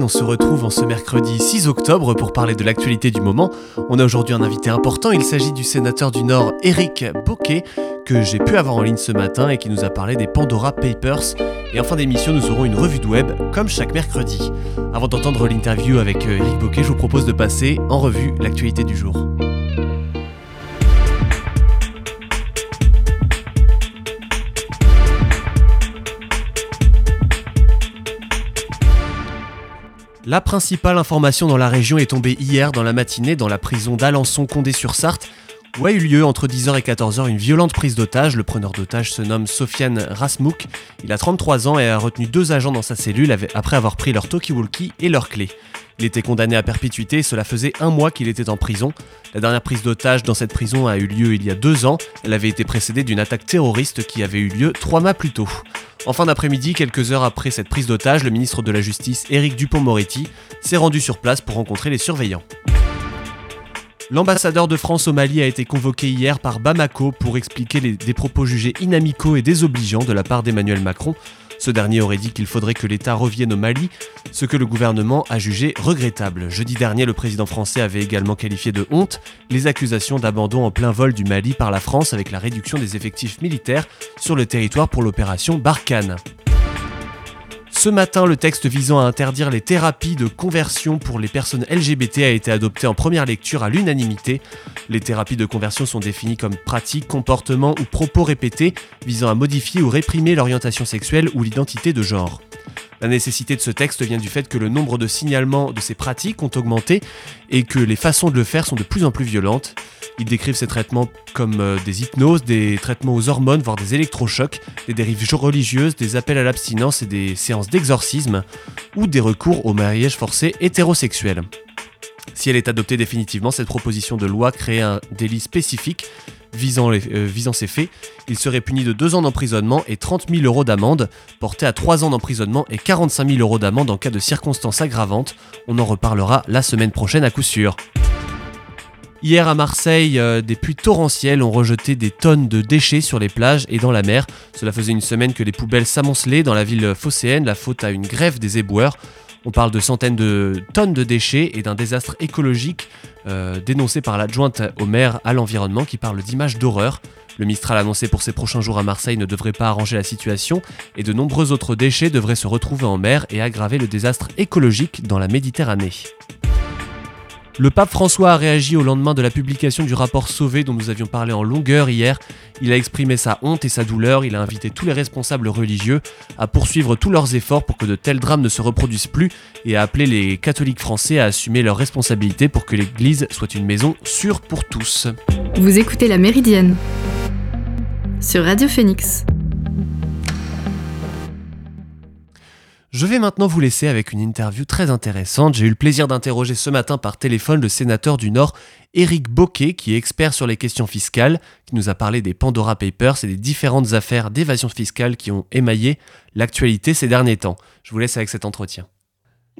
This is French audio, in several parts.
on se retrouve en ce mercredi 6 octobre pour parler de l'actualité du moment. On a aujourd'hui un invité important, il s'agit du sénateur du Nord Éric Boquet, que j'ai pu avoir en ligne ce matin et qui nous a parlé des Pandora Papers. Et en fin d'émission, nous aurons une revue de web, comme chaque mercredi. Avant d'entendre l'interview avec euh, Éric Boquet, je vous propose de passer en revue l'actualité du jour. La principale information dans la région est tombée hier dans la matinée dans la prison d'Alençon-Condé-sur-Sarthe, où a eu lieu entre 10h et 14h une violente prise d'otage. Le preneur d'otage se nomme Sofiane Rasmouk. Il a 33 ans et a retenu deux agents dans sa cellule après avoir pris leur talkie-walkie et leurs clés. Il était condamné à perpétuité et cela faisait un mois qu'il était en prison. La dernière prise d'otage dans cette prison a eu lieu il y a deux ans. Elle avait été précédée d'une attaque terroriste qui avait eu lieu trois mois plus tôt. En fin d'après-midi, quelques heures après cette prise d'otage, le ministre de la Justice, Éric Dupont-Moretti, s'est rendu sur place pour rencontrer les surveillants. L'ambassadeur de France au Mali a été convoqué hier par Bamako pour expliquer des propos jugés inamicaux et désobligeants de la part d'Emmanuel Macron ce dernier aurait dit qu'il faudrait que l'État revienne au Mali, ce que le gouvernement a jugé regrettable. Jeudi dernier, le président français avait également qualifié de honte les accusations d'abandon en plein vol du Mali par la France avec la réduction des effectifs militaires sur le territoire pour l'opération Barkhane. Ce matin, le texte visant à interdire les thérapies de conversion pour les personnes LGBT a été adopté en première lecture à l'unanimité. Les thérapies de conversion sont définies comme pratiques, comportements ou propos répétés visant à modifier ou réprimer l'orientation sexuelle ou l'identité de genre. La nécessité de ce texte vient du fait que le nombre de signalements de ces pratiques ont augmenté et que les façons de le faire sont de plus en plus violentes. Ils décrivent ces traitements comme euh, des hypnoses, des traitements aux hormones, voire des électrochocs, des dérives religieuses, des appels à l'abstinence et des séances d'exorcisme, ou des recours au mariage forcé hétérosexuel. Si elle est adoptée définitivement, cette proposition de loi crée un délit spécifique visant, euh, visant ces faits. Il serait puni de 2 ans d'emprisonnement et 30 000 euros d'amende, porté à 3 ans d'emprisonnement et 45 000 euros d'amende en cas de circonstances aggravantes. On en reparlera la semaine prochaine à coup sûr. Hier à Marseille, euh, des pluies torrentielles ont rejeté des tonnes de déchets sur les plages et dans la mer. Cela faisait une semaine que les poubelles s'amoncelaient dans la ville phocéenne, la faute à une grève des éboueurs. On parle de centaines de tonnes de déchets et d'un désastre écologique euh, dénoncé par l'adjointe au maire à l'environnement qui parle d'images d'horreur. Le Mistral annoncé pour ces prochains jours à Marseille ne devrait pas arranger la situation et de nombreux autres déchets devraient se retrouver en mer et aggraver le désastre écologique dans la Méditerranée. Le pape François a réagi au lendemain de la publication du rapport Sauvé dont nous avions parlé en longueur hier. Il a exprimé sa honte et sa douleur, il a invité tous les responsables religieux à poursuivre tous leurs efforts pour que de tels drames ne se reproduisent plus et a appelé les catholiques français à assumer leurs responsabilités pour que l'Église soit une maison sûre pour tous. Vous écoutez La Méridienne sur Radio Phoenix. Je vais maintenant vous laisser avec une interview très intéressante. J'ai eu le plaisir d'interroger ce matin par téléphone le sénateur du Nord, Éric Boquet, qui est expert sur les questions fiscales, qui nous a parlé des Pandora Papers et des différentes affaires d'évasion fiscale qui ont émaillé l'actualité ces derniers temps. Je vous laisse avec cet entretien.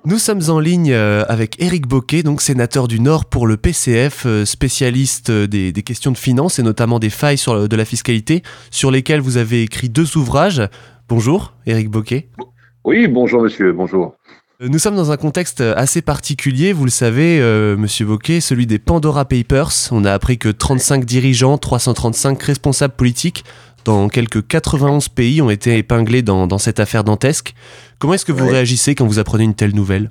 Nous sommes en ligne euh, avec Éric Boquet, donc sénateur du Nord pour le PCF, euh, spécialiste euh, des, questions de finance et notamment des failles de la fiscalité, sur lesquelles vous avez écrit deux ouvrages. Bonjour, Éric Boquet. Oui, bonjour monsieur, bonjour. Euh, nous sommes dans un contexte assez particulier, vous le savez, euh, monsieur Bocquet, celui des Pandora Papers. On a appris que 35 dirigeants, 335 responsables politiques dans quelques 91 pays ont été épinglés dans, cette affaire dantesque. Comment est-ce que vous réagissez quand vous apprenez une telle nouvelle?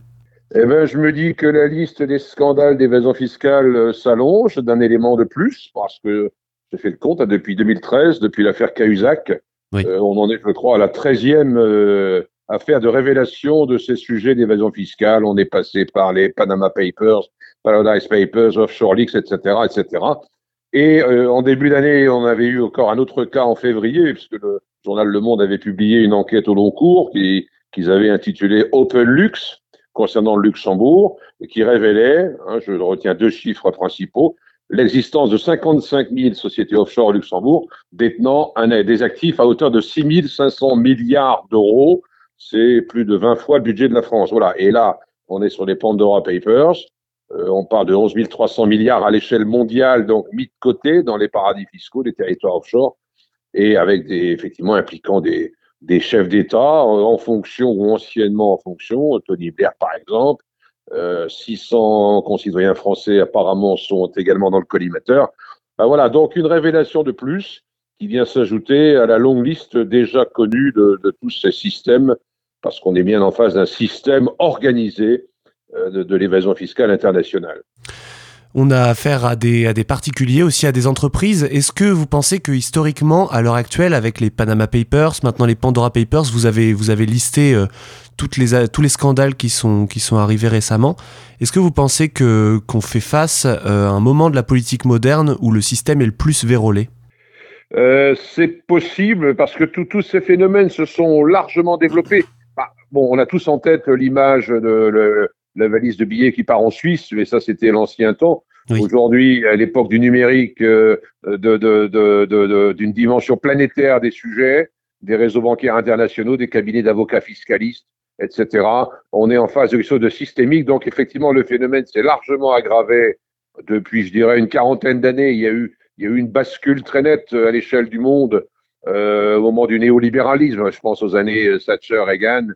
Eh ben, je me dis que la liste des scandales d'évasion fiscale euh, s'allonge d'un élément de plus, parce que j'ai fait le compte, hein, depuis 2013, depuis l'affaire Cahuzac, on en est, je crois, à la 13e affaire de révélation de ces sujets d'évasion fiscale. On est passé par les Panama Papers, Paradise Papers, Offshore Leaks, etc., etc. Et euh, en début d'année, on avait eu encore un autre cas en février, puisque le journal Le Monde avait publié une enquête au long cours qu'ils avaient intitulée Open Lux concernant le Luxembourg, et qui révélait, hein, je retiens deux chiffres principaux, l'existence de 55 000 sociétés offshore au Luxembourg détenant un, des actifs à hauteur de 6 500 milliards d'euros, c'est plus de 20 fois le budget de la France. Voilà. Et là, on est sur les Pandora Papers. Euh, on parle de 11 300 milliards à l'échelle mondiale, donc mis de côté dans les paradis fiscaux, les territoires offshore, et avec des, effectivement, impliquant des, des chefs d'État en fonction ou anciennement en fonction. Tony Blair, par exemple. 600 concitoyens français apparemment sont également dans le collimateur. Ben voilà, donc une révélation de plus qui vient s'ajouter à la longue liste déjà connue de tous ces systèmes, parce qu'on est bien en face d'un système organisé de, de l'évasion fiscale internationale. On a affaire à des, à des particuliers, aussi à des entreprises. Est-ce que vous pensez que historiquement, à l'heure actuelle, avec les Panama Papers, maintenant les Pandora Papers, vous avez, vous avez listé euh, toutes les, tous les scandales qui sont, qui sont arrivés récemment. Est-ce que vous pensez que, qu'on fait face euh, à un moment de la politique moderne où le système est le plus vérolé? Euh, C'est possible parce que tous ces phénomènes se sont largement développés. Bon, on a tous en tête l'image de le, la valise de billets qui part en Suisse, mais ça c'était l'ancien temps. Aujourd'hui, à l'époque du numérique, euh, d'une de, de, de, dimension planétaire des sujets, des réseaux bancaires internationaux, des cabinets d'avocats fiscalistes, etc. On est en phase de quelque chose de systémique, donc effectivement le phénomène s'est largement aggravé depuis, je dirais, une quarantaine d'années. Il y a eu, il y a eu une bascule très nette à l'échelle du monde euh, au moment du néolibéralisme. Je pense aux années Thatcher, Reagan,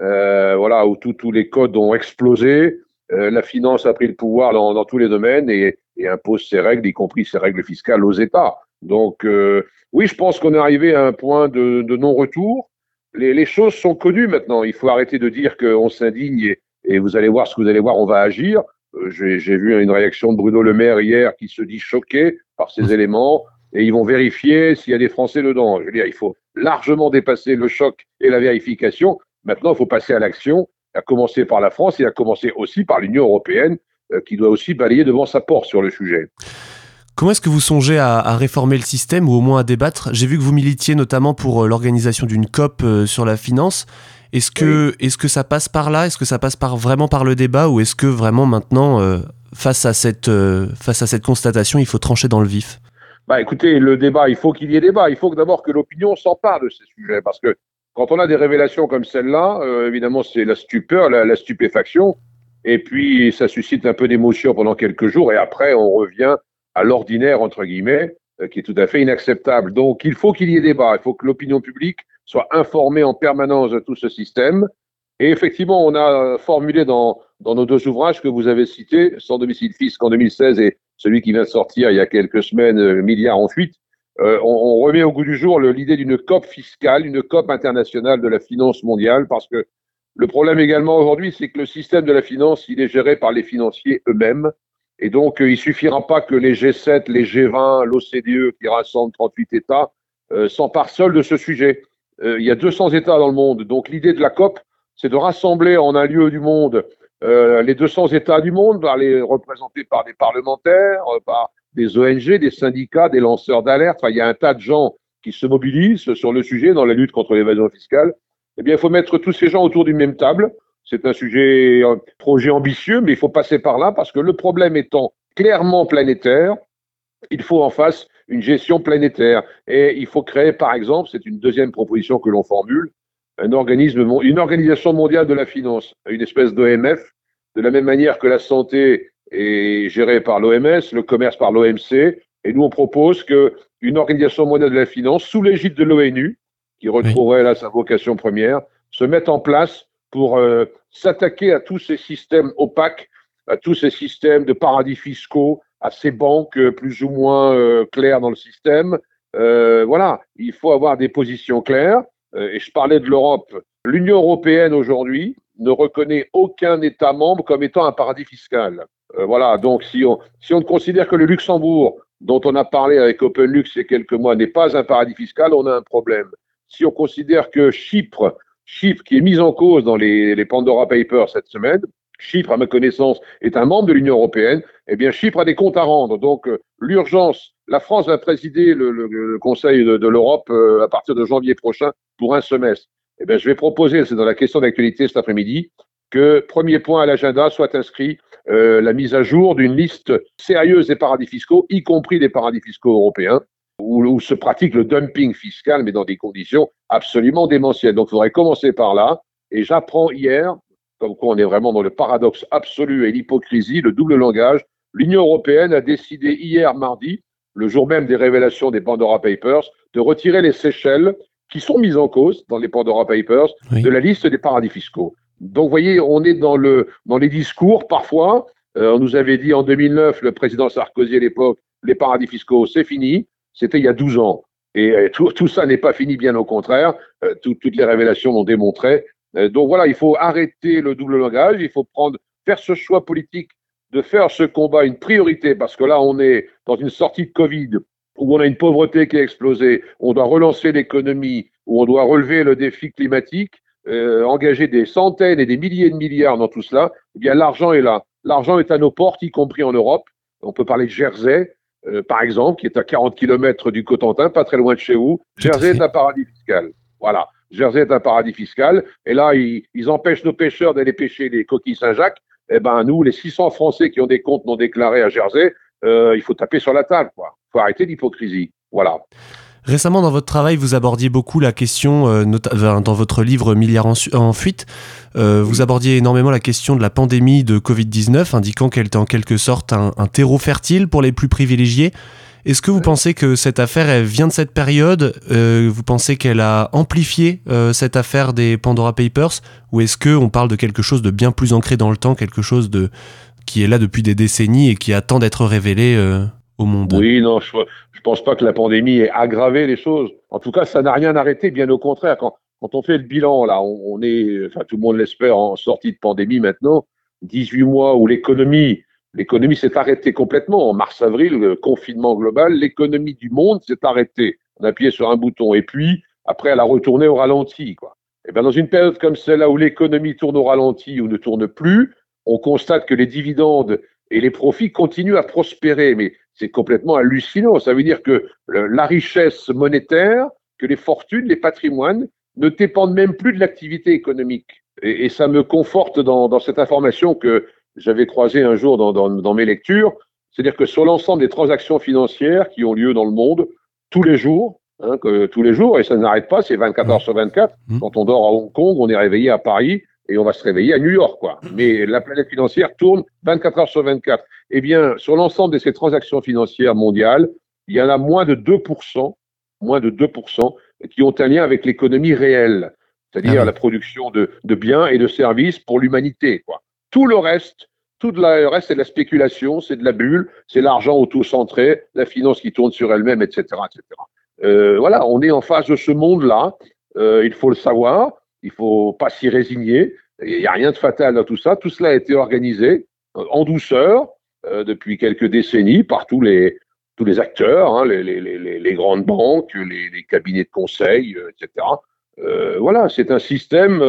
euh, voilà, où tous les codes ont explosé. Euh, la finance a pris le pouvoir dans, dans tous les domaines et, et, impose ses règles, y compris ses règles fiscales aux États. Donc, euh, oui, je pense qu'on est arrivé à un point de, de non-retour. Les, les, choses sont connues maintenant. Il faut arrêter de dire qu'on s'indigne et, et, vous allez voir ce que vous allez voir, on va agir. J'ai vu une réaction de Bruno Le Maire hier qui se dit choqué par ces éléments et ils vont vérifier s'il y a des Français dedans. Je veux dire, il faut largement dépasser le choc et la vérification. Maintenant, il faut passer à l'action, à commencer par la France et à commencer aussi par l'Union européenne, euh, qui doit aussi balayer devant sa porte sur le sujet. Comment est-ce que vous songez à, à, réformer le système ou au moins à débattre? J'ai vu que vous militiez notamment pour euh, l'organisation d'une COP euh, sur la finance. Est-ce que, oui. est que ça passe par là? Est-ce que ça passe par, vraiment par le débat Ou est-ce que vraiment maintenant, euh, face, à cette, euh, face à cette constatation, il faut trancher dans le vif? Bah, Écoutez, le débat, il faut qu'il y ait débat. Il faut d'abord que l'opinion s'empare de ces sujets. Parce que quand on a des révélations comme celle-là, euh, évidemment, c'est la stupeur, la, stupéfaction, et puis ça suscite un peu d'émotion pendant quelques jours, et après, on revient à l'ordinaire, entre guillemets, euh, qui est tout à fait inacceptable. Donc, il faut qu'il y ait débat, il faut que l'opinion publique soit informée en permanence de tout ce système. Et effectivement, on a formulé dans, dans nos deux ouvrages que vous avez cités, Sans domicile fisc en 2016 et celui qui vient de sortir il y a quelques semaines, euh, Milliard en fuite, on, on, remet au goût du jour l'idée d'une COP fiscale, une COP internationale de la finance mondiale, parce que le problème également aujourd'hui, c'est que le système de la finance, il est géré par les financiers eux-mêmes. Et donc, euh, il suffira pas que les G7, les G20, l'OCDE, qui rassemble 38 États, euh, s'emparent seuls de ce sujet. Euh, il y a 200 États dans le monde. Donc, l'idée de la COP, c'est de rassembler en un lieu du monde euh, les 200 États du monde, par les, représentés par des parlementaires, par des ONG, des syndicats, des lanceurs d'alerte. Il y a un tas de gens qui se mobilisent sur le sujet dans la lutte contre l'évasion fiscale. Eh bien, il faut mettre tous ces gens autour d'une même table. C'est un sujet, un projet ambitieux, mais il faut passer par là parce que le problème étant clairement planétaire, il faut en face une gestion planétaire. Et il faut créer, par exemple, c'est une deuxième proposition que l'on formule, un organisme, une organisation mondiale de la finance, une espèce d'OMF, de la même manière que la santé est géré par l'OMS, le commerce par l'OMC, et nous on propose que une organisation mondiale de la finance, sous l'égide de l'ONU, qui retrouverait là sa vocation première, se mette en place pour euh, s'attaquer à tous ces systèmes opaques, à tous ces systèmes de paradis fiscaux, à ces banques euh, plus ou moins euh, claires dans le système. Voilà, il faut avoir des positions claires. Et je parlais de l'Europe. L'Union européenne aujourd'hui ne reconnaît aucun État membre comme étant un paradis fiscal. Euh, voilà, donc si on, si on considère que le Luxembourg, dont on a parlé avec OpenLux il y a quelques mois, n'est pas un paradis fiscal, on a un problème. Si on considère que Chypre, Chypre qui est mise en cause dans les, les Pandora Papers cette semaine, Chypre, à ma connaissance, est un membre de l'Union européenne, eh bien Chypre a des comptes à rendre. Donc euh, l'urgence, la France va présider le, Conseil de, de l'Europe euh, à partir de janvier prochain pour un semestre. Eh bien, je vais proposer, c'est dans la question d'actualité cet après-midi, que premier point à l'agenda soit inscrit euh, la mise à jour d'une liste sérieuse des paradis fiscaux, y compris des paradis fiscaux européens, où, où, se pratique le dumping fiscal, mais dans des conditions absolument démentielles. Donc, il faudrait commencer par là. Et j'apprends hier, comme quoi on est vraiment dans le paradoxe absolu et l'hypocrisie, le double langage, l'Union européenne a décidé hier mardi, le jour même des révélations des Pandora Papers, de retirer les Seychelles qui sont mises en cause dans les Pandora Papers de la liste des paradis fiscaux. Donc, vous voyez, on est dans, le, dans les discours parfois. Euh, on nous avait dit en 2009, le président Sarkozy à l'époque, les paradis fiscaux, c'est fini. C'était il y a 12 ans. Et euh, tout, tout ça n'est pas fini, bien au contraire. Euh, toutes les révélations l'ont démontré. donc voilà, il faut arrêter le double langage. Il faut prendre, faire ce choix politique de faire ce combat une priorité parce que là, on est dans une sortie de Covid où on a une pauvreté qui a explosé, on doit relancer l'économie, où on doit relever le défi climatique, euh, engager des centaines et des milliers de milliards dans tout cela, eh bien l'argent est là. L'argent est à nos portes, y compris en Europe. On peut parler de Jersey, euh, par exemple, qui est à 40 km du Cotentin, pas très loin de chez vous. Jersey est un paradis fiscal. Voilà. Jersey est un paradis fiscal. Et là, ils, ils empêchent nos pêcheurs d'aller pêcher les coquilles Saint-Jacques. Eh ben, nous, les 600 Français qui ont des comptes non déclarés à Jersey, euh, il faut taper sur la table, quoi. Il faut arrêter l'hypocrisie. Voilà. Récemment, dans votre travail, vous abordiez beaucoup la question, euh, dans votre livre Milliards en, fuite, euh, vous abordiez énormément la question de la pandémie de Covid-19, indiquant qu'elle était en quelque sorte un, terreau fertile pour les plus privilégiés. Est-ce que vous pensez que cette affaire elle vient de cette période euh, Vous pensez qu'elle a amplifié cette affaire des Pandora Papers Ou est-ce qu'on parle de quelque chose de bien plus ancré dans le temps, quelque chose de, qui est là depuis des décennies et qui attend d'être révélé monde Oui, non, je, je pense pas que la pandémie ait aggravé les choses. En tout cas, ça n'a rien arrêté, bien au contraire. Quand, on fait le bilan, là, on, est, tout le monde l'espère, en sortie de pandémie maintenant, 18 mois où l'économie, l'économie s'est arrêtée complètement. En mars-avril, confinement global, l'économie du monde s'est arrêtée. On a appuyé sur un bouton et puis, après, elle a retourné au ralenti. Et bien, dans une période comme celle-là où l'économie tourne au ralenti ou ne tourne plus, on constate que les dividendes et les profits continuent à prospérer. Mais c'est complètement hallucinant. Ça veut dire que la richesse monétaire, que les fortunes, les patrimoines ne dépendent même plus de l'activité économique. Et, ça me conforte dans, cette information que j'avais croisée un jour dans, mes lectures. C'est-à-dire que sur l'ensemble des transactions financières qui ont lieu dans le monde, tous les jours, hein, que, tous les jours, et ça n'arrête pas, c'est 24 heures sur 24. Mmh. Quand on dort à Hong Kong, on est réveillé à Paris et on va se réveiller à New York, quoi. Mais la planète financière tourne 24 heures sur 24. Eh bien, sur l'ensemble de ces transactions financières mondiales, il y en a moins de 2%, moins de 2% qui ont un lien avec l'économie réelle, c'est-à-dire ah la production de, de, biens et de services pour l'humanité, quoi. Tout le reste, tout le reste, c'est de la spéculation, c'est de la bulle, c'est l'argent auto-centré, la finance qui tourne sur elle-même, etc., etc. Euh, voilà, on est en face de ce monde-là. Euh, il faut le savoir. Il faut pas s'y résigner. Il n'y a rien de fatal dans tout ça. Tout cela a été organisé euh, en douceur euh, depuis quelques décennies par tous les, tous les acteurs, hein, les, les, les, les, grandes banques, les, cabinets de conseil, euh, etc. Euh, voilà, c'est un système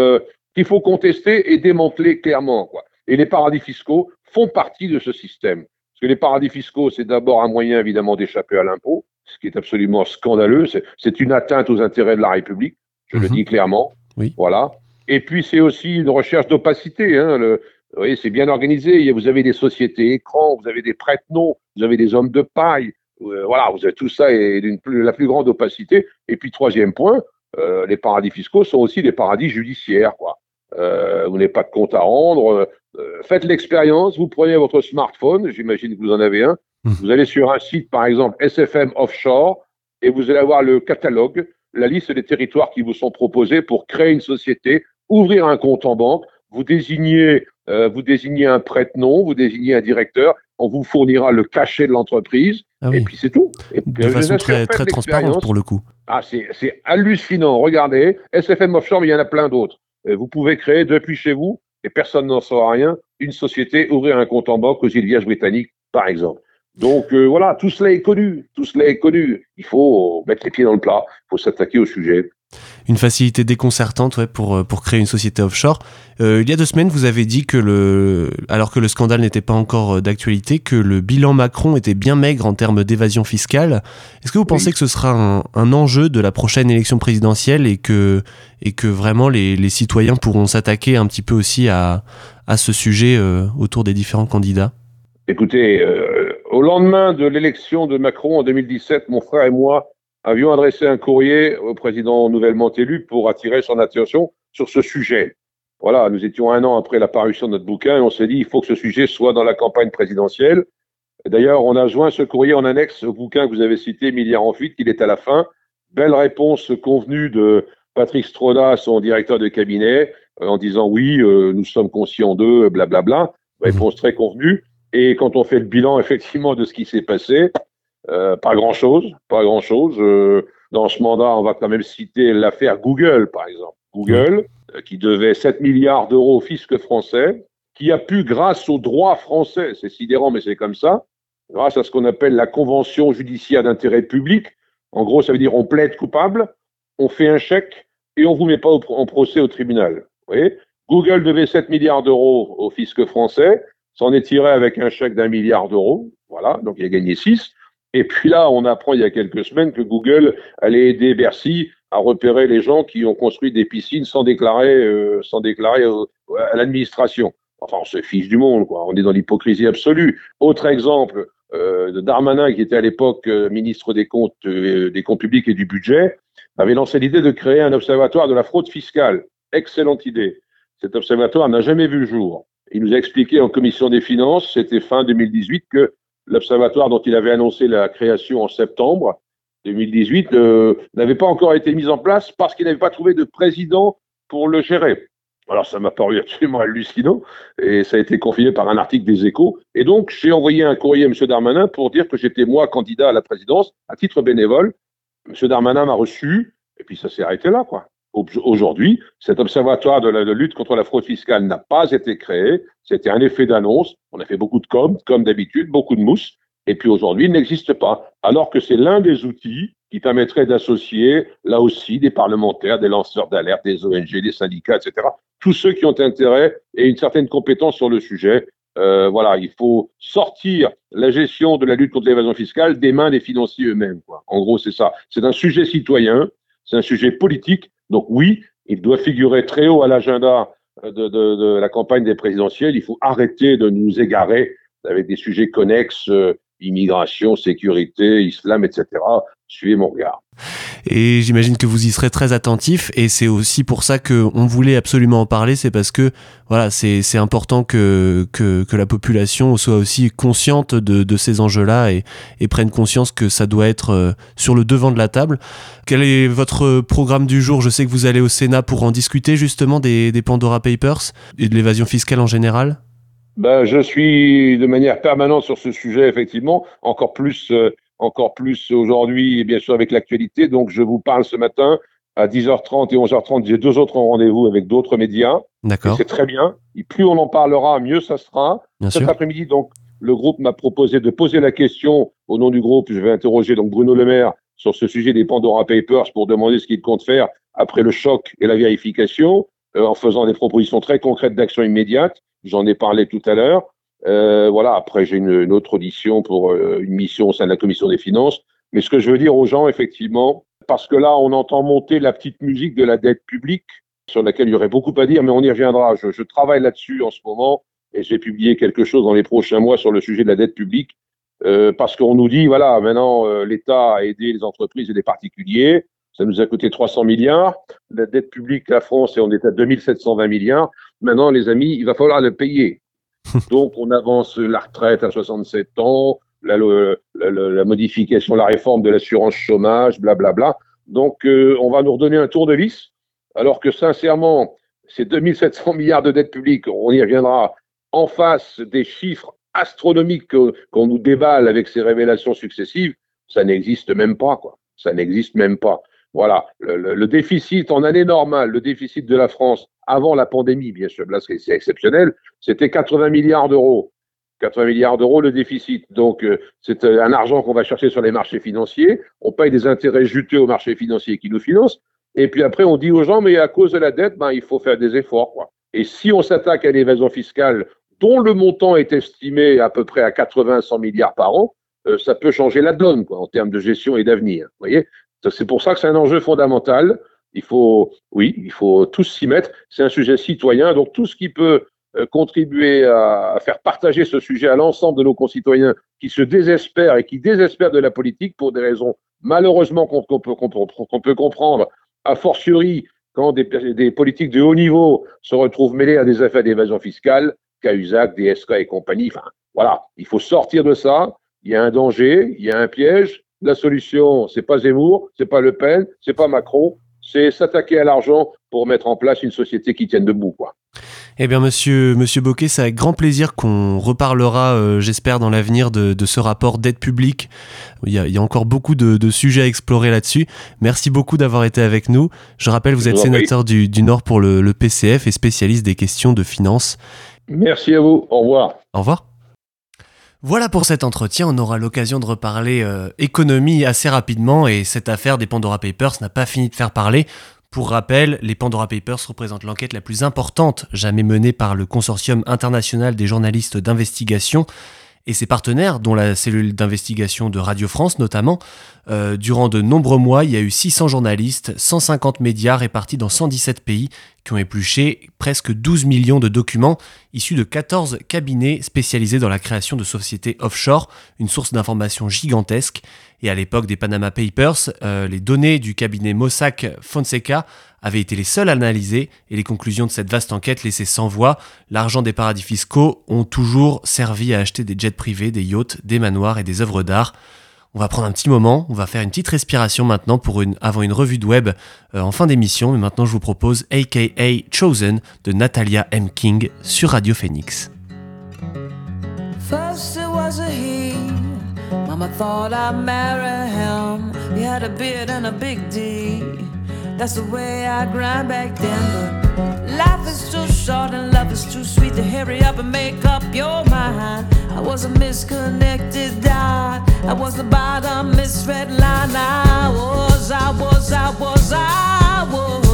qu'il faut contester et démanteler clairement. Quoi. Et les paradis fiscaux font partie de ce système. Parce que les paradis fiscaux, c'est d'abord un moyen évidemment d'échapper à l'impôt, ce qui est absolument scandaleux. C'est une atteinte aux intérêts de la République, je le mhm. dis clairement. Oui. Voilà. Et puis c'est aussi une recherche d'opacité. Hein. Le, oui, c'est bien organisé. Vous avez des sociétés écrans, vous avez des prête-noms, vous avez des hommes de paille. Euh, voilà, vous avez tout ça et d'une la plus grande opacité. Et puis troisième point, euh, les paradis fiscaux sont aussi des paradis judiciaires. Quoi. Euh, vous n'avez pas de compte à rendre. Faites l'expérience. Vous prenez votre smartphone. J'imagine que vous en avez un. Mmh. Vous allez sur un site, par exemple SFM Offshore, et vous allez avoir le catalogue, la liste des territoires qui vous sont proposés pour créer une société, ouvrir un compte en banque. Vous désignez, euh, vous désignez un prête-nom, vous désignez un directeur, on vous fournira le cachet de l'entreprise, ah et puis c'est tout. de façon très, très transparente pour le coup. Ah, c'est hallucinant. Regardez, SFM Offshore, mais il y en a plein d'autres. Euh, vous pouvez créer depuis chez vous, et personne n'en saura rien, une société, ouvrir un compte en banque aux îles Vierges britanniques, par exemple. Donc euh, voilà, tout cela est connu, tout cela est connu. Il faut mettre les pieds dans le plat, il faut s'attaquer au sujet. Une facilité déconcertante ouais, pour, euh, pour créer une société offshore. Euh, il y a deux semaines, vous avez dit que le, alors que le scandale n'était pas encore d'actualité, que le bilan Macron était bien maigre en termes d'évasion fiscale. Est-ce que vous pensez que ce sera un, un, enjeu de la prochaine élection présidentielle et que, et que vraiment les, les citoyens pourront s'attaquer un petit peu aussi à, à ce sujet autour des différents candidats? Écoutez, au lendemain de l'élection de Macron en 2017, mon frère et moi avions adressé un courrier au président nouvellement élu pour attirer son attention sur ce sujet. Voilà, nous étions un an après la parution de notre bouquin et on s'est dit il faut que ce sujet soit dans la campagne présidentielle. D'ailleurs, on a joint ce courrier en annexe au bouquin que vous avez cité, Milliards en fuite, qu'il est à la fin. belle réponse convenue de Patrick Stroda, son directeur de cabinet, euh, en disant oui, euh, nous sommes conscients d'eux, blablabla. Réponse très convenue. Et quand on fait le bilan effectivement de ce qui s'est passé, euh, pas grand-chose, pas grand-chose. dans ce mandat, on va quand même citer l'affaire Google, par exemple. Google, qui devait 7 milliards d'euros au fisc français, qui a pu, grâce au droit français, c'est sidérant, mais c'est comme ça, grâce à ce qu'on appelle la convention judiciaire d'intérêt public, en gros, ça veut dire on plaide coupable, on fait un chèque et on vous met pas en procès au tribunal. Vous voyez? Google devait 7 milliards d'euros au fisc français, s'en est tiré avec un chèque d'un milliard d'euros, voilà, donc il a gagné 6. Et puis là, on apprend il y a quelques semaines que Google allait aider Bercy à repérer les gens qui ont construit des piscines sans déclarer, euh, à l'administration. Enfin, on se fiche du monde, quoi. On est dans l'hypocrisie absolue. Autre exemple, euh, Darmanin, qui était à l'époque euh, ministre des comptes, des comptes publics et du budget, avait lancé l'idée de créer un observatoire de la fraude fiscale. Excellente idée. Cet observatoire n'a jamais vu le jour. Il nous a expliqué en commission des finances, c'était fin 2018, que l'observatoire dont il avait annoncé la création en septembre 2018 n'avait pas encore été mis en place parce qu'il n'avait pas trouvé de président pour le gérer. Alors ça m'a paru absolument hallucinant et ça a été confirmé par un article des Échos. Et donc j'ai envoyé un courrier à M. Darmanin pour dire que j'étais moi candidat à la présidence à titre bénévole. M. Darmanin m'a reçu et puis ça s'est arrêté là quoi. Aujourd'hui, cet observatoire de la lutte contre la fraude fiscale n'a pas été créé. C'était un effet d'annonce. On a fait beaucoup de com, comme d'habitude, beaucoup de mousse. Et puis aujourd'hui, il n'existe pas. Alors que c'est l'un des outils qui permettrait d'associer là aussi des parlementaires, des lanceurs d'alerte, des ONG, des syndicats, etc. Tous ceux qui ont intérêt et une certaine compétence sur le sujet. Euh, voilà, il faut sortir la gestion de la lutte contre l'évasion fiscale des mains des financiers eux-mêmes. En gros, c'est ça. C'est un sujet citoyen, c'est un sujet politique. Donc oui, il doit figurer très haut à l'agenda de, de, de, la campagne des présidentielles. Il faut arrêter de nous égarer avec des sujets connexes, euh, immigration, sécurité, islam, etc suivez mon regard. Et j'imagine que vous y serez très attentif et c'est aussi pour ça qu'on voulait absolument en parler, c'est parce que voilà, c'est important que, que, que, la population soit aussi consciente de, de ces enjeux-là et, et, prenne conscience que ça doit être euh, sur le devant de la table. Quel est votre programme du jour? Je sais que vous allez au Sénat pour en discuter justement des, des Pandora Papers et de l'évasion fiscale en général? Ben, je suis de manière permanente sur ce sujet, effectivement, encore plus euh, encore plus aujourd'hui, et bien sûr avec l'actualité. Donc, je vous parle ce matin à 10h30 et 11h30. J'ai deux autres rendez-vous avec d'autres médias. D'accord. C'est très bien. Et plus on en parlera, mieux ça sera. Bien Cet après-midi, donc, le groupe m'a proposé de poser la question au nom du groupe. Je vais interroger donc Bruno Le Maire sur ce sujet des Pandora Papers pour demander ce qu'il compte faire après le choc et la vérification, euh, en faisant des propositions très concrètes d'action immédiate. J'en ai parlé tout à l'heure. Euh, voilà, après j'ai une, autre audition pour euh, une mission au sein de la commission des finances. Mais ce que je veux dire aux gens, effectivement, parce que là, on entend monter la petite musique de la dette publique, sur laquelle il y aurait beaucoup à dire, mais on y reviendra. Je, je travaille là-dessus en ce moment et j'ai publié quelque chose dans les prochains mois sur le sujet de la dette publique, euh, parce qu'on nous dit, voilà, maintenant, euh, l'État a aidé les entreprises et les particuliers, ça nous a coûté 300 milliards. La dette publique, la France, et on est à 2720 milliards. Maintenant, les amis, il va falloir le payer. Donc, on avance la retraite à 67 ans, la, modification, la réforme de l'assurance chômage, blablabla. Donc, euh, on va nous redonner un tour de vis, alors que sincèrement, ces 2700 milliards de dettes publiques, on y reviendra, en face des chiffres astronomiques qu'on nous déballe avec ces révélations successives, ça n'existe même pas, quoi. Ça n'existe même pas. Voilà, le, déficit en année normale, le déficit de la France avant la pandémie, bien sûr, là c'est exceptionnel, c'était 80 milliards d'euros. 80 milliards d'euros le déficit. Donc euh, c'est euh, un argent qu'on va chercher sur les marchés financiers. On paye des intérêts juteux aux marchés financiers qui nous financent. Et puis après on dit aux gens mais à cause de la dette, ben il faut faire des efforts. Et si on s'attaque à l'évasion fiscale dont le montant est estimé à peu près à 80-100 milliards par an, euh, ça peut changer la donne en termes de gestion et d'avenir. Voyez c'est pour ça que c'est un enjeu fondamental. Il faut, oui, il faut tous s'y mettre. C'est un sujet citoyen, donc tout ce qui peut euh, contribuer à, faire partager ce sujet à l'ensemble de nos concitoyens qui se désespèrent et qui désespèrent de la politique pour des raisons malheureusement qu'on peut, comprendre, a fortiori quand des, politiques de haut niveau se retrouvent mêlés à des affaires d'évasion fiscale, Cahuzac, DSK et compagnie. Enfin, voilà, il faut sortir de ça. Il y a un danger, il y a un piège, la solution, c'est pas Zemmour, c'est pas Le Pen, c'est pas Macron, c'est s'attaquer à l'argent pour mettre en place une société qui tienne debout, quoi. Eh bien, monsieur, monsieur Bocquet, c'est avec grand plaisir qu'on reparlera, euh, j'espère, dans l'avenir de, ce rapport d'aide publique. Il y, a, encore beaucoup de, sujets à explorer là-dessus. Merci beaucoup d'avoir été avec nous. Je rappelle, vous êtes sénateur du, Nord pour le, PCF et spécialiste des questions de finances. Merci à vous. Au revoir. Au revoir. Voilà pour cet entretien, on aura l'occasion de reparler euh, économie assez rapidement et cette affaire des Pandora Papers n'a pas fini de faire parler. Pour rappel, les Pandora Papers représentent l'enquête la plus importante jamais menée par le Consortium international des journalistes d'investigation et ses partenaires, dont la cellule d'investigation de Radio France notamment. Euh, durant de nombreux mois, il y a eu 600 journalistes, 150 médias répartis dans 117 pays qui ont épluché presque 12 millions de documents issus de 14 cabinets spécialisés dans la création de sociétés offshore, une source d'informations gigantesque. Et à l'époque des Panama Papers, euh, les données du cabinet Mossack Fonseca avaient été les seules à analyser et les conclusions de cette vaste enquête laissées sans voix. L'argent des paradis fiscaux ont toujours servi à acheter des jets privés, des yachts, des manoirs et des œuvres d'art. On va prendre un petit moment, on va faire une petite respiration maintenant pour une, avant une revue de web euh, en fin d'émission. Mais maintenant, je vous propose AKA Chosen de Natalia M. King sur Radio Phoenix. Mama thought I'd marry him. He had a beard and a big D. That's the way I grind back then. But life is too short and love is too sweet to hurry up and make up your mind. I was a misconnected dot. I was the bottom misread line. I was, I was, I was, I was.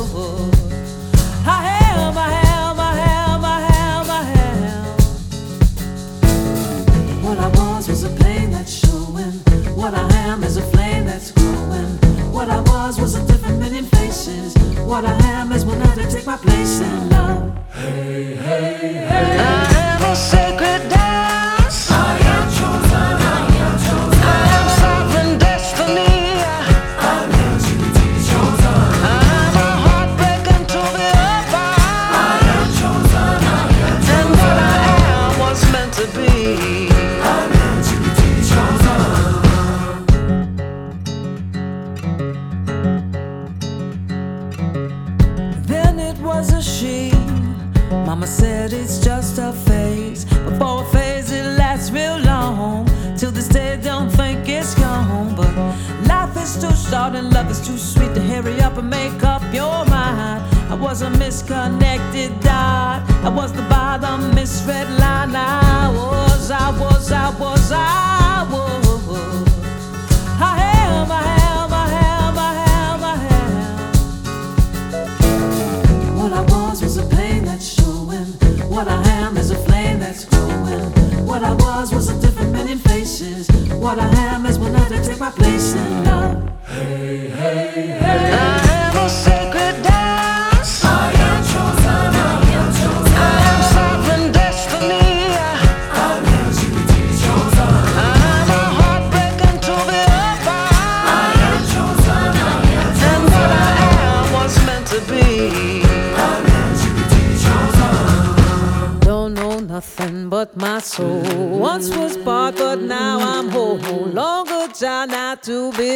What I am is a flame that's growing. What I was was a different million faces. What I am is one to take my place in love. Hey, hey, hey. I I was a misconnected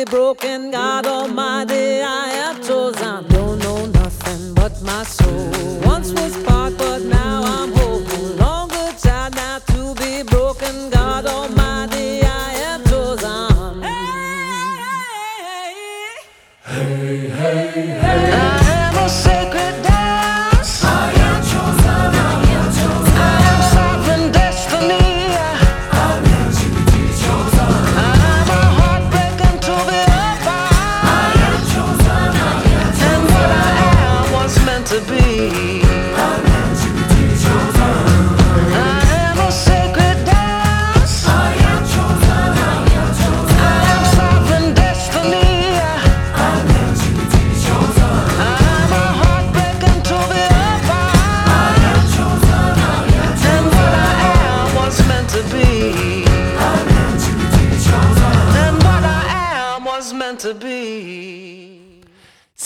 broken. God Almighty, I am chosen. Don't know nothing but my soul. Once was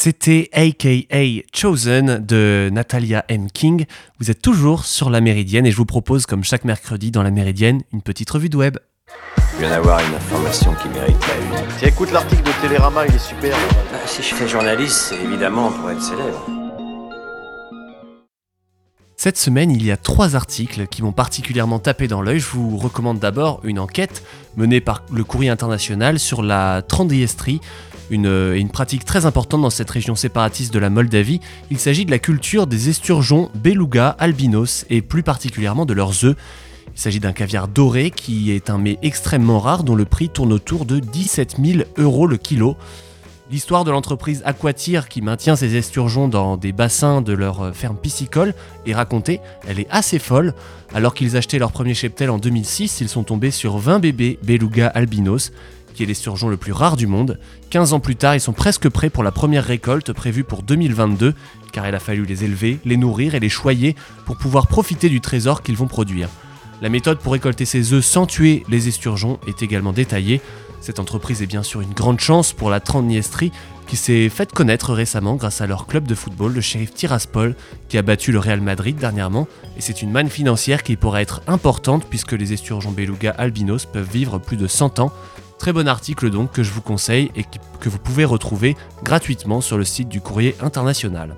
C'était AKA Chosen de Natalia M. King. Vous êtes toujours sur la Méridienne et je vous propose, comme chaque mercredi dans la Méridienne, une petite revue de web. Je viens d'avoir une information qui mérite la une. Écoute l'article de Télérama, il est super. Bah, si je fais journaliste, c'est évidemment pour être célèbre. Cette semaine, il y a trois articles qui m'ont particulièrement tapé dans l'œil. Je vous recommande d'abord une enquête menée par le Courrier International sur la Transdiestrie, une, une, pratique très importante dans cette région séparatiste de la Moldavie. Il s'agit de la culture des esturgeons beluga albinos et plus particulièrement de leurs œufs. Il s'agit d'un caviar doré qui est un mets extrêmement rare dont le prix tourne autour de 17 000 euros le kilo. L'histoire de l'entreprise Aquatir qui maintient ses esturgeons dans des bassins de leur ferme piscicole est racontée, elle est assez folle. Alors qu'ils achetaient leur premier cheptel en 2006, ils sont tombés sur 20 bébés beluga albinos, qui est l'esturgeon le plus rare du monde. 15 ans plus tard, ils sont presque prêts pour la première récolte prévue pour 2022, car il a fallu les élever, les nourrir et les choyer pour pouvoir profiter du trésor qu'ils vont produire. La méthode pour récolter ces œufs sans tuer les esturgeons est également détaillée. Cette entreprise est bien sûr une grande chance pour la Transniestrie qui s'est faite connaître récemment grâce à leur club de football, le shérif Tiraspol, qui a battu le Real Madrid dernièrement. Et c'est une manne financière qui pourrait être importante puisque les esturgeons beluga albinos peuvent vivre plus de 100 ans. Très bon article donc que je vous conseille et que vous pouvez retrouver gratuitement sur le site du courrier international.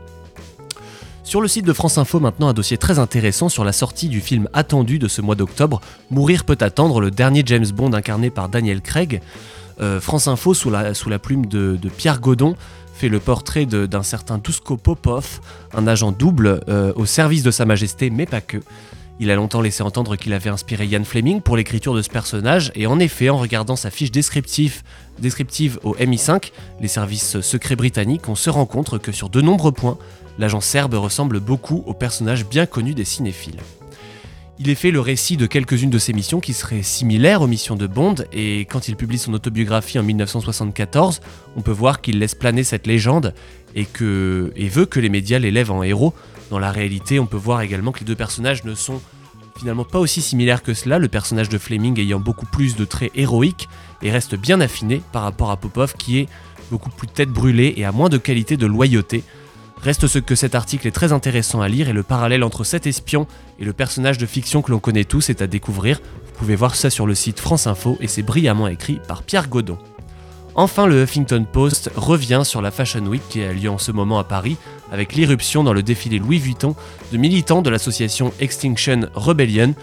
Sur le site de France Info maintenant un dossier très intéressant sur la sortie du film attendu de ce mois d'octobre, Mourir peut attendre, le dernier James Bond incarné par Daniel Craig. Euh, France Info, sous la, plume de, de, Pierre Godon, fait le portrait d'un certain Dusko Popov, un agent double euh, au service de Sa Majesté, mais pas que. Il a longtemps laissé entendre qu'il avait inspiré Ian Fleming pour l'écriture de ce personnage, et en effet, en regardant sa fiche descriptive, au MI5, les services secrets britanniques, on se rend compte que sur de nombreux points, l'agent serbe ressemble beaucoup au personnage bien connu des cinéphiles. Il est fait le récit de quelques-unes de ses missions qui seraient similaires aux missions de Bond, et quand il publie son autobiographie en 1974, on peut voir qu'il laisse planer cette légende et, que, et veut que les médias l'élèvent en héros. Dans la réalité, on peut voir également que les deux personnages ne sont finalement pas aussi similaires que cela, le personnage de Fleming ayant beaucoup plus de traits héroïques et reste bien affiné par rapport à Popov qui est beaucoup plus tête brûlée et a moins de qualité de loyauté. Reste ce que cet article est très intéressant à lire et le parallèle entre cet espion et le personnage de fiction que l'on connaît tous est à découvrir. Vous pouvez voir ça sur le site France Info et c'est brillamment écrit par Pierre Godon. Enfin, le Huffington Post revient sur la Fashion Week qui a lieu en ce moment à Paris, avec l'irruption dans le défilé Louis Vuitton de militants de l'association Extinction Rebellion,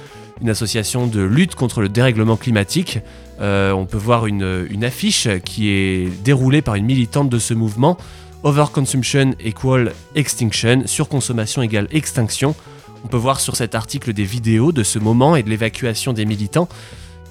une association de lutte contre le dérèglement climatique. Euh, on peut voir une, affiche qui est déroulée par une militante de ce mouvement. Overconsumption equal extinction, surconsommation égale extinction. On peut voir sur cet article des vidéos de ce moment et de l'évacuation des militants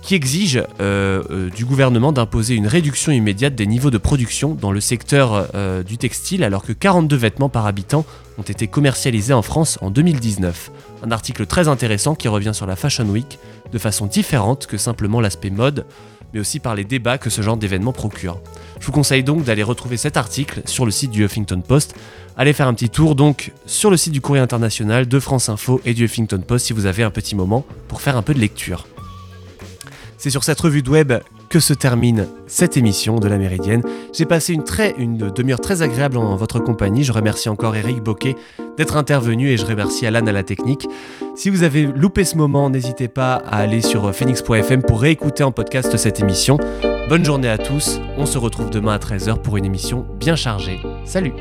qui exige euh, euh, du gouvernement d'imposer une réduction immédiate des niveaux de production dans le secteur euh, du textile alors que 42 vêtements par habitant ont été commercialisés en France en 2019. Un article très intéressant qui revient sur la Fashion Week de façon différente que simplement l'aspect mode, mais aussi par les débats que ce genre d'événement procure. Je vous conseille donc d'aller retrouver cet article sur le site du Huffington Post. Allez faire un petit tour donc sur le site du Courrier International, de France Info et du Huffington Post si vous avez un petit moment pour faire un peu de lecture. C'est sur cette revue de web que se termine cette émission de la Méridienne. J'ai passé une, demi-heure très agréable en votre compagnie. Je remercie encore Eric Boquet d'être intervenu et je remercie Alan à la technique. Si vous avez loupé ce moment, n'hésitez pas à aller sur phoenix.fm pour réécouter en podcast cette émission. Bonne journée à tous. On se retrouve demain à 13h pour une émission bien chargée. Salut